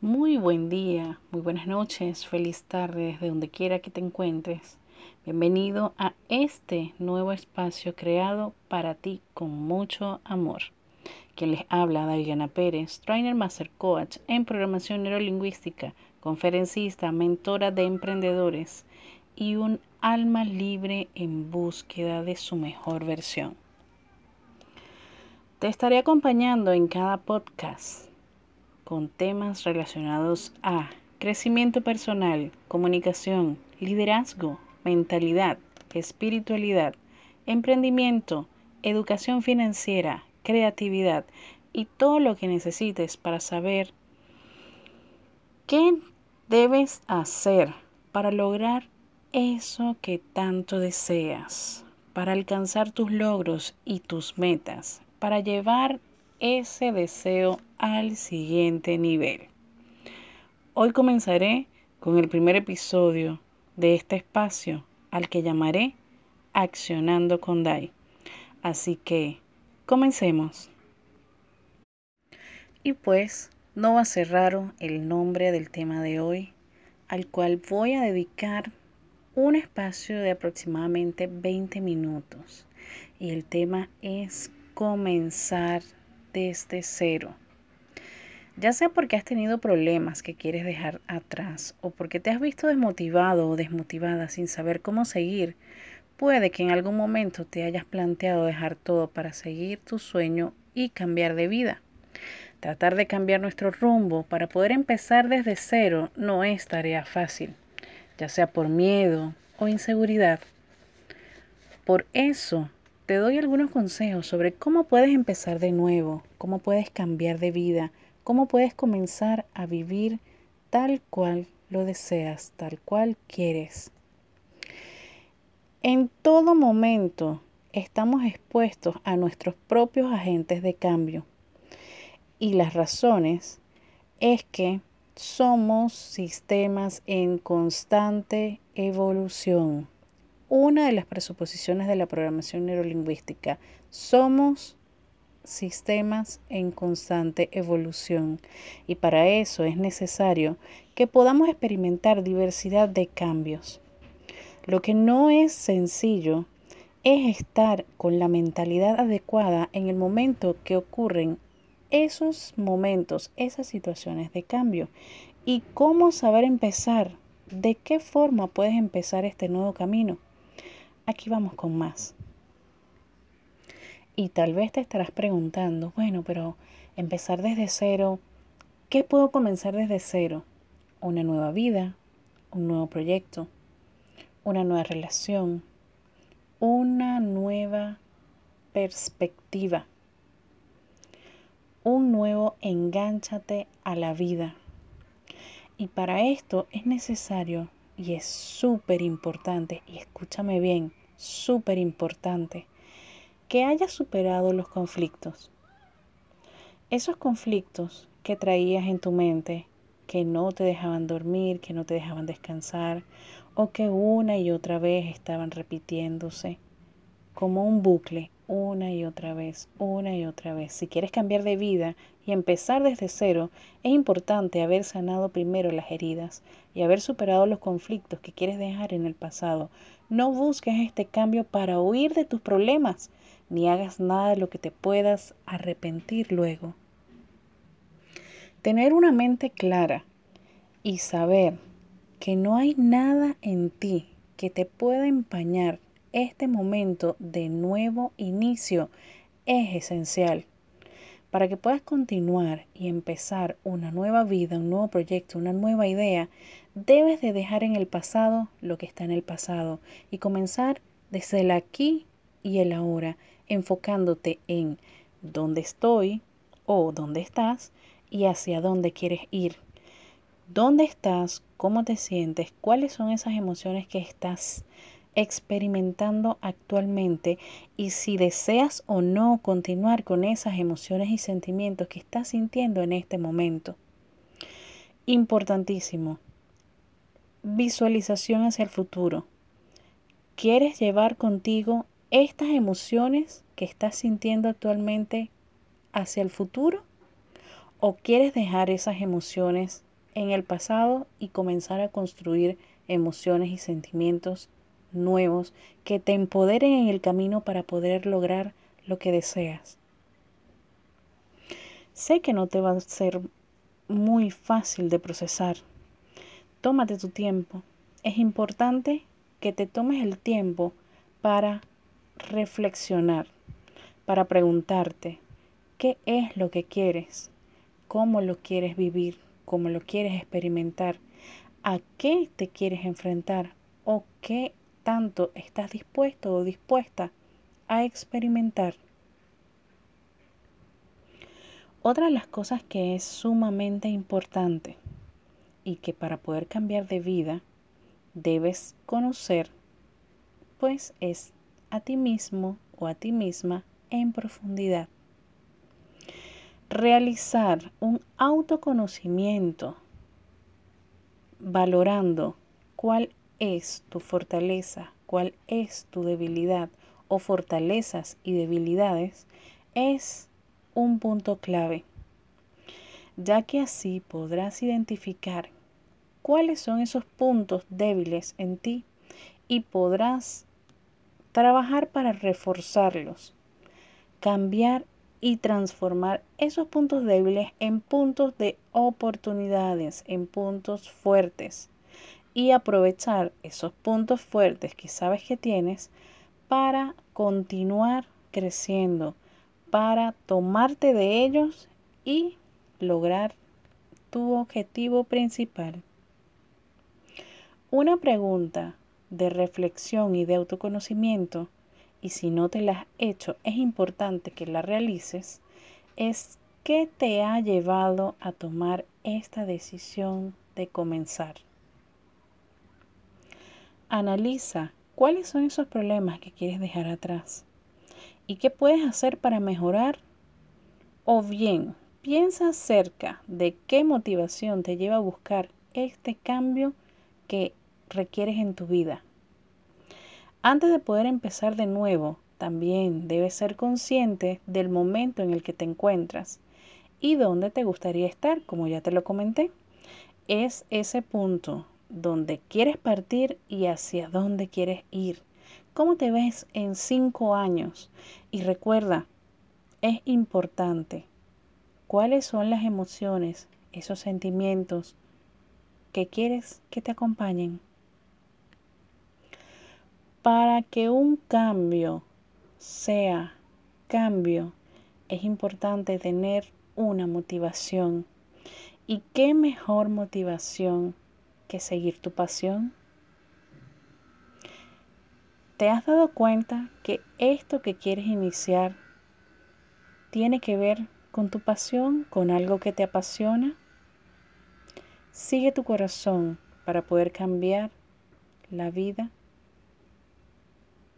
Muy buen día, muy buenas noches, feliz tarde desde donde quiera que te encuentres. Bienvenido a este nuevo espacio creado para ti con mucho amor. Quien les habla, Daliana Pérez, Trainer Master Coach en programación neurolingüística, conferencista, mentora de emprendedores y un alma libre en búsqueda de su mejor versión. Te estaré acompañando en cada podcast con temas relacionados a crecimiento personal, comunicación, liderazgo, mentalidad, espiritualidad, emprendimiento, educación financiera, creatividad y todo lo que necesites para saber qué debes hacer para lograr eso que tanto deseas, para alcanzar tus logros y tus metas, para llevar ese deseo al siguiente nivel. Hoy comenzaré con el primer episodio de este espacio al que llamaré Accionando con DAI. Así que, comencemos. Y pues, no va a ser raro el nombre del tema de hoy, al cual voy a dedicar un espacio de aproximadamente 20 minutos. Y el tema es comenzar desde cero. Ya sea porque has tenido problemas que quieres dejar atrás o porque te has visto desmotivado o desmotivada sin saber cómo seguir, puede que en algún momento te hayas planteado dejar todo para seguir tu sueño y cambiar de vida. Tratar de cambiar nuestro rumbo para poder empezar desde cero no es tarea fácil, ya sea por miedo o inseguridad. Por eso te doy algunos consejos sobre cómo puedes empezar de nuevo, cómo puedes cambiar de vida, cómo puedes comenzar a vivir tal cual lo deseas, tal cual quieres. En todo momento estamos expuestos a nuestros propios agentes de cambio. Y las razones es que somos sistemas en constante evolución una de las presuposiciones de la programación neurolingüística. Somos sistemas en constante evolución y para eso es necesario que podamos experimentar diversidad de cambios. Lo que no es sencillo es estar con la mentalidad adecuada en el momento que ocurren esos momentos, esas situaciones de cambio y cómo saber empezar, de qué forma puedes empezar este nuevo camino. Aquí vamos con más. Y tal vez te estarás preguntando, bueno, pero empezar desde cero, ¿qué puedo comenzar desde cero? Una nueva vida, un nuevo proyecto, una nueva relación, una nueva perspectiva, un nuevo engánchate a la vida. Y para esto es necesario y es súper importante, y escúchame bien, súper importante, que hayas superado los conflictos. Esos conflictos que traías en tu mente, que no te dejaban dormir, que no te dejaban descansar, o que una y otra vez estaban repitiéndose como un bucle, una y otra vez, una y otra vez. Si quieres cambiar de vida y empezar desde cero, es importante haber sanado primero las heridas y haber superado los conflictos que quieres dejar en el pasado. No busques este cambio para huir de tus problemas, ni hagas nada de lo que te puedas arrepentir luego. Tener una mente clara y saber que no hay nada en ti que te pueda empañar este momento de nuevo inicio es esencial. Para que puedas continuar y empezar una nueva vida, un nuevo proyecto, una nueva idea, debes de dejar en el pasado lo que está en el pasado y comenzar desde el aquí y el ahora, enfocándote en dónde estoy o dónde estás y hacia dónde quieres ir. ¿Dónde estás? ¿Cómo te sientes? ¿Cuáles son esas emociones que estás experimentando actualmente y si deseas o no continuar con esas emociones y sentimientos que estás sintiendo en este momento. Importantísimo. Visualización hacia el futuro. ¿Quieres llevar contigo estas emociones que estás sintiendo actualmente hacia el futuro? ¿O quieres dejar esas emociones en el pasado y comenzar a construir emociones y sentimientos nuevos que te empoderen en el camino para poder lograr lo que deseas. Sé que no te va a ser muy fácil de procesar. Tómate tu tiempo. Es importante que te tomes el tiempo para reflexionar, para preguntarte qué es lo que quieres, cómo lo quieres vivir, cómo lo quieres experimentar, a qué te quieres enfrentar o qué tanto estás dispuesto o dispuesta a experimentar. Otra de las cosas que es sumamente importante y que para poder cambiar de vida debes conocer, pues es a ti mismo o a ti misma en profundidad. Realizar un autoconocimiento valorando cuál es tu fortaleza, cuál es tu debilidad o fortalezas y debilidades es un punto clave, ya que así podrás identificar cuáles son esos puntos débiles en ti y podrás trabajar para reforzarlos, cambiar y transformar esos puntos débiles en puntos de oportunidades, en puntos fuertes y aprovechar esos puntos fuertes que sabes que tienes para continuar creciendo, para tomarte de ellos y lograr tu objetivo principal. Una pregunta de reflexión y de autoconocimiento, y si no te la has hecho, es importante que la realices, es ¿qué te ha llevado a tomar esta decisión de comenzar? Analiza cuáles son esos problemas que quieres dejar atrás y qué puedes hacer para mejorar. O bien, piensa acerca de qué motivación te lleva a buscar este cambio que requieres en tu vida. Antes de poder empezar de nuevo, también debes ser consciente del momento en el que te encuentras y dónde te gustaría estar, como ya te lo comenté. Es ese punto donde quieres partir y hacia dónde quieres ir. ¿Cómo te ves en cinco años? Y recuerda, es importante cuáles son las emociones, esos sentimientos que quieres que te acompañen para que un cambio sea cambio, es importante tener una motivación. ¿Y qué mejor motivación que seguir tu pasión? ¿Te has dado cuenta que esto que quieres iniciar tiene que ver con tu pasión, con algo que te apasiona? Sigue tu corazón para poder cambiar la vida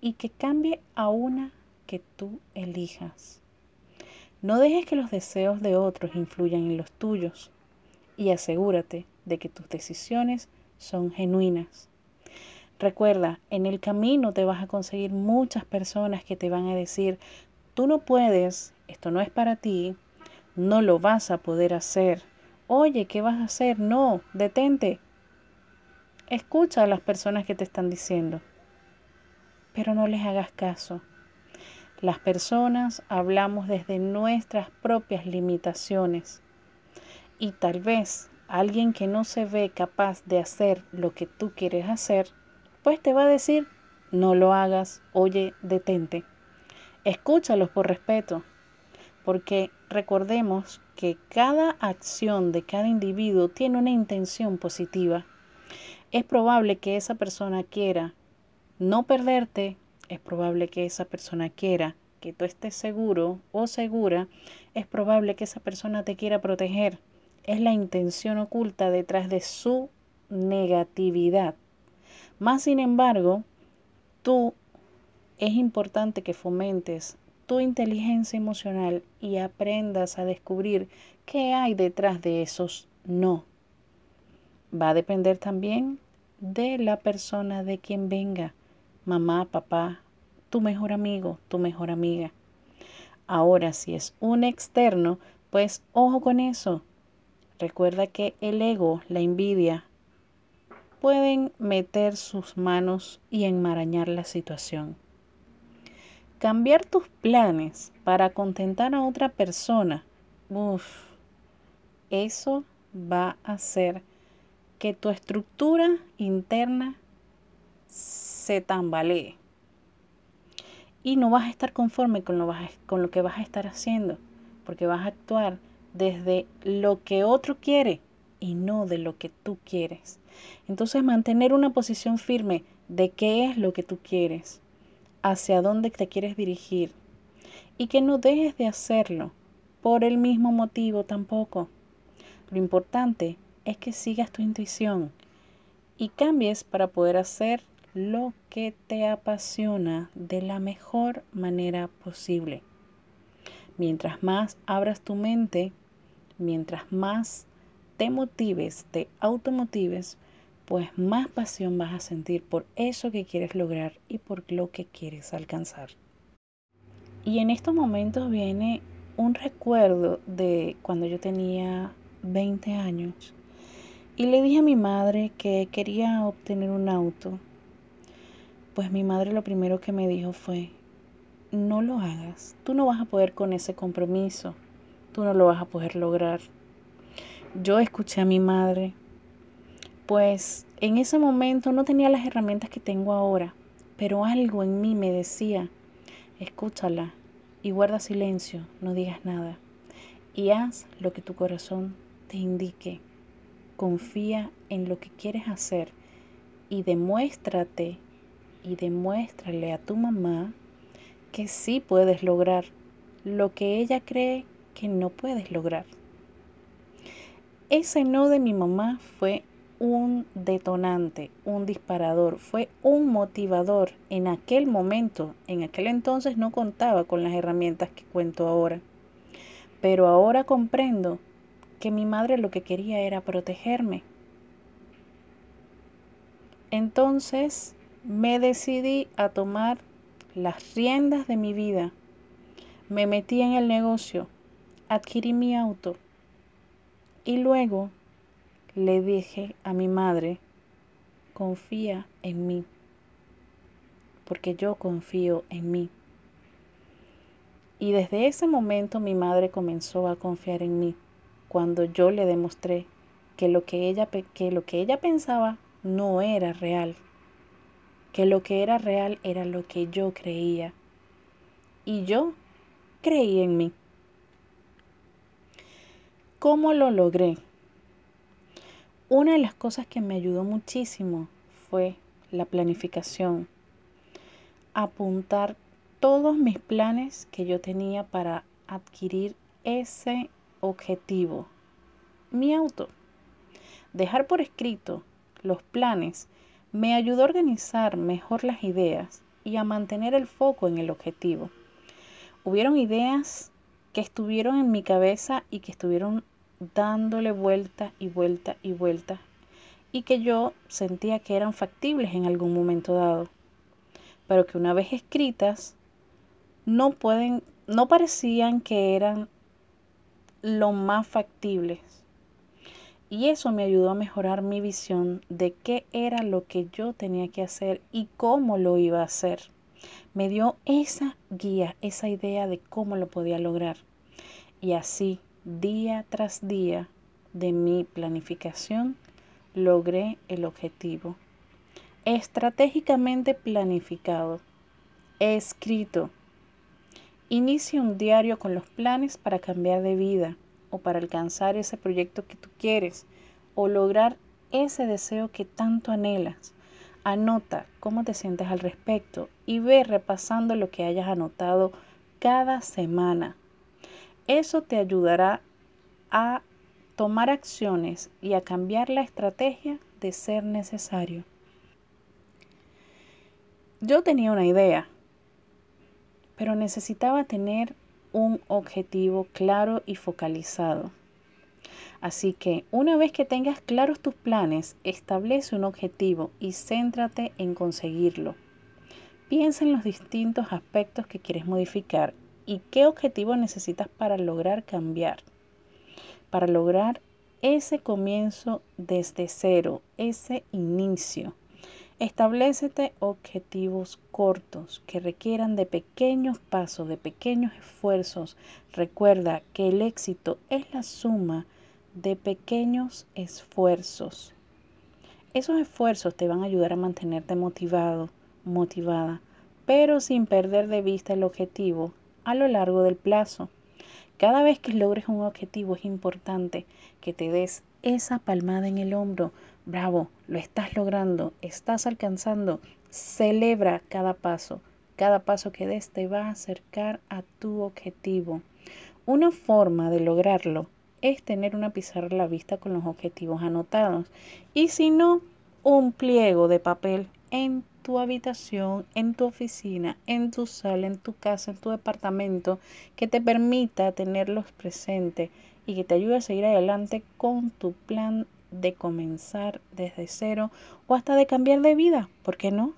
y que cambie a una que tú elijas. No dejes que los deseos de otros influyan en los tuyos y asegúrate de que tus decisiones son genuinas. Recuerda, en el camino te vas a conseguir muchas personas que te van a decir, tú no puedes, esto no es para ti, no lo vas a poder hacer. Oye, ¿qué vas a hacer? No, detente. Escucha a las personas que te están diciendo pero no les hagas caso. Las personas hablamos desde nuestras propias limitaciones y tal vez alguien que no se ve capaz de hacer lo que tú quieres hacer, pues te va a decir, no lo hagas, oye, detente. Escúchalos por respeto, porque recordemos que cada acción de cada individuo tiene una intención positiva. Es probable que esa persona quiera no perderte, es probable que esa persona quiera que tú estés seguro o segura, es probable que esa persona te quiera proteger. Es la intención oculta detrás de su negatividad. Más sin embargo, tú es importante que fomentes tu inteligencia emocional y aprendas a descubrir qué hay detrás de esos no. Va a depender también de la persona de quien venga mamá, papá, tu mejor amigo, tu mejor amiga. Ahora, si es un externo, pues ojo con eso. Recuerda que el ego, la envidia, pueden meter sus manos y enmarañar la situación. Cambiar tus planes para contentar a otra persona, uff, eso va a hacer que tu estructura interna se tambalee. Y no vas a estar conforme con lo, con lo que vas a estar haciendo, porque vas a actuar desde lo que otro quiere y no de lo que tú quieres. Entonces mantener una posición firme de qué es lo que tú quieres, hacia dónde te quieres dirigir y que no dejes de hacerlo por el mismo motivo tampoco. Lo importante es que sigas tu intuición y cambies para poder hacer lo que te apasiona de la mejor manera posible. Mientras más abras tu mente, mientras más te motives, te automotives, pues más pasión vas a sentir por eso que quieres lograr y por lo que quieres alcanzar. Y en estos momentos viene un recuerdo de cuando yo tenía 20 años y le dije a mi madre que quería obtener un auto. Pues mi madre lo primero que me dijo fue, no lo hagas, tú no vas a poder con ese compromiso, tú no lo vas a poder lograr. Yo escuché a mi madre, pues en ese momento no tenía las herramientas que tengo ahora, pero algo en mí me decía, escúchala y guarda silencio, no digas nada, y haz lo que tu corazón te indique confía en lo que quieres hacer y demuéstrate y demuéstrale a tu mamá que sí puedes lograr lo que ella cree que no puedes lograr. Ese no de mi mamá fue un detonante, un disparador, fue un motivador en aquel momento. En aquel entonces no contaba con las herramientas que cuento ahora. Pero ahora comprendo que mi madre lo que quería era protegerme. Entonces me decidí a tomar las riendas de mi vida. Me metí en el negocio, adquirí mi auto y luego le dije a mi madre, confía en mí, porque yo confío en mí. Y desde ese momento mi madre comenzó a confiar en mí cuando yo le demostré que lo que ella, que lo que ella pensaba no era real, que lo que era real era lo que yo creía. Y yo creí en mí. ¿Cómo lo logré? Una de las cosas que me ayudó muchísimo fue la planificación. Apuntar todos mis planes que yo tenía para adquirir ese objetivo, mi auto. Dejar por escrito los planes me ayudó a organizar mejor las ideas y a mantener el foco en el objetivo. Hubieron ideas que estuvieron en mi cabeza y que estuvieron dándole vuelta y vuelta y vuelta y que yo sentía que eran factibles en algún momento dado, pero que una vez escritas no pueden no parecían que eran lo más factibles. Y eso me ayudó a mejorar mi visión de qué era lo que yo tenía que hacer y cómo lo iba a hacer. Me dio esa guía, esa idea de cómo lo podía lograr. Y así, día tras día de mi planificación, logré el objetivo. Estratégicamente planificado, escrito, Inicia un diario con los planes para cambiar de vida o para alcanzar ese proyecto que tú quieres o lograr ese deseo que tanto anhelas. Anota cómo te sientes al respecto y ve repasando lo que hayas anotado cada semana. Eso te ayudará a tomar acciones y a cambiar la estrategia de ser necesario. Yo tenía una idea pero necesitaba tener un objetivo claro y focalizado. Así que una vez que tengas claros tus planes, establece un objetivo y céntrate en conseguirlo. Piensa en los distintos aspectos que quieres modificar y qué objetivo necesitas para lograr cambiar, para lograr ese comienzo desde cero, ese inicio. Establecete objetivos cortos que requieran de pequeños pasos, de pequeños esfuerzos. Recuerda que el éxito es la suma de pequeños esfuerzos. Esos esfuerzos te van a ayudar a mantenerte motivado, motivada, pero sin perder de vista el objetivo a lo largo del plazo. Cada vez que logres un objetivo es importante que te des esa palmada en el hombro. Bravo, lo estás logrando, estás alcanzando. Celebra cada paso. Cada paso que des te va a acercar a tu objetivo. Una forma de lograrlo es tener una pizarra a la vista con los objetivos anotados. Y si no, un pliego de papel en tu habitación, en tu oficina, en tu sala, en tu casa, en tu departamento, que te permita tenerlos presentes y que te ayude a seguir adelante con tu plan de comenzar desde cero o hasta de cambiar de vida, ¿por qué no?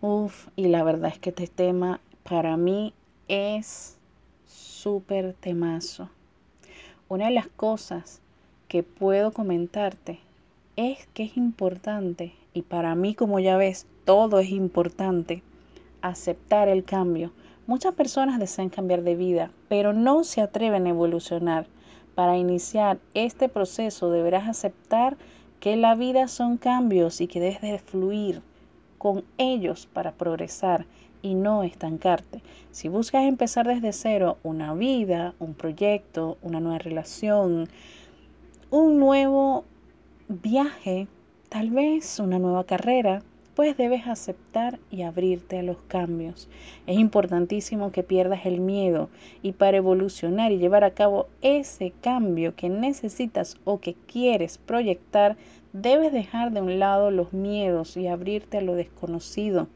Uf, y la verdad es que este tema para mí es súper temazo. Una de las cosas que puedo comentarte es que es importante, y para mí como ya ves, todo es importante, aceptar el cambio. Muchas personas desean cambiar de vida, pero no se atreven a evolucionar. Para iniciar este proceso deberás aceptar que la vida son cambios y que debes de fluir con ellos para progresar y no estancarte. Si buscas empezar desde cero una vida, un proyecto, una nueva relación, un nuevo viaje, tal vez una nueva carrera, pues debes aceptar y abrirte a los cambios. Es importantísimo que pierdas el miedo y para evolucionar y llevar a cabo ese cambio que necesitas o que quieres proyectar, debes dejar de un lado los miedos y abrirte a lo desconocido.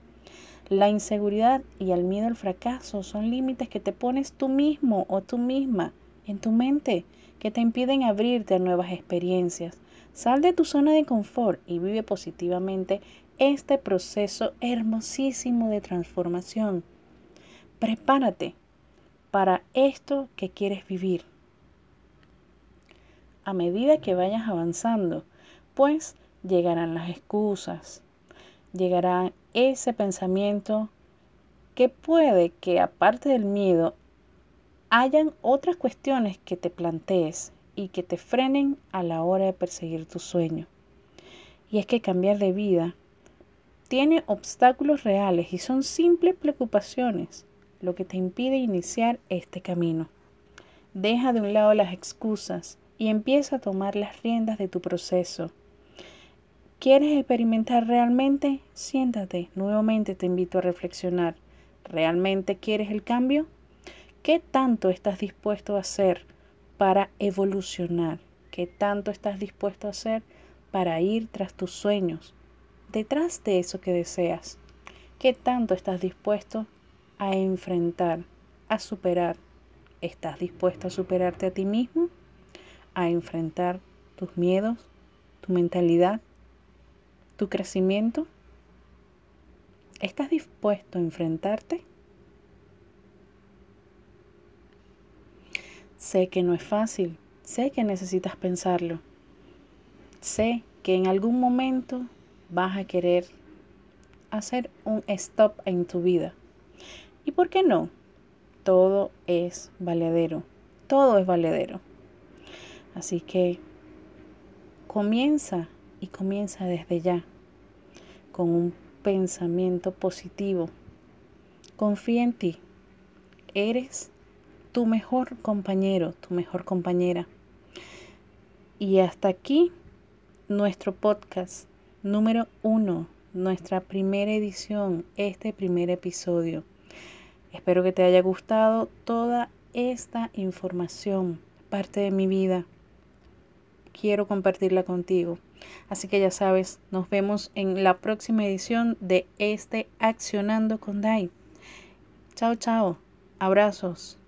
La inseguridad y el miedo al fracaso son límites que te pones tú mismo o tú misma en tu mente que te impiden abrirte a nuevas experiencias. Sal de tu zona de confort y vive positivamente este proceso hermosísimo de transformación. Prepárate para esto que quieres vivir. A medida que vayas avanzando, pues llegarán las excusas, llegará ese pensamiento que puede que aparte del miedo hayan otras cuestiones que te plantees y que te frenen a la hora de perseguir tu sueño. Y es que cambiar de vida tiene obstáculos reales y son simples preocupaciones lo que te impide iniciar este camino. Deja de un lado las excusas y empieza a tomar las riendas de tu proceso. ¿Quieres experimentar realmente? Siéntate, nuevamente te invito a reflexionar. ¿Realmente quieres el cambio? ¿Qué tanto estás dispuesto a hacer? Para evolucionar? ¿Qué tanto estás dispuesto a hacer para ir tras tus sueños? Detrás de eso que deseas. ¿Qué tanto estás dispuesto a enfrentar, a superar? ¿Estás dispuesto a superarte a ti mismo? ¿A enfrentar tus miedos, tu mentalidad, tu crecimiento? ¿Estás dispuesto a enfrentarte? Sé que no es fácil, sé que necesitas pensarlo. Sé que en algún momento vas a querer hacer un stop en tu vida. ¿Y por qué no? Todo es valedero, todo es valedero. Así que comienza y comienza desde ya con un pensamiento positivo. Confía en ti. Eres tu mejor compañero, tu mejor compañera. Y hasta aquí nuestro podcast número uno, nuestra primera edición, este primer episodio. Espero que te haya gustado toda esta información, parte de mi vida. Quiero compartirla contigo. Así que ya sabes, nos vemos en la próxima edición de este Accionando con Dai. Chao, chao. Abrazos.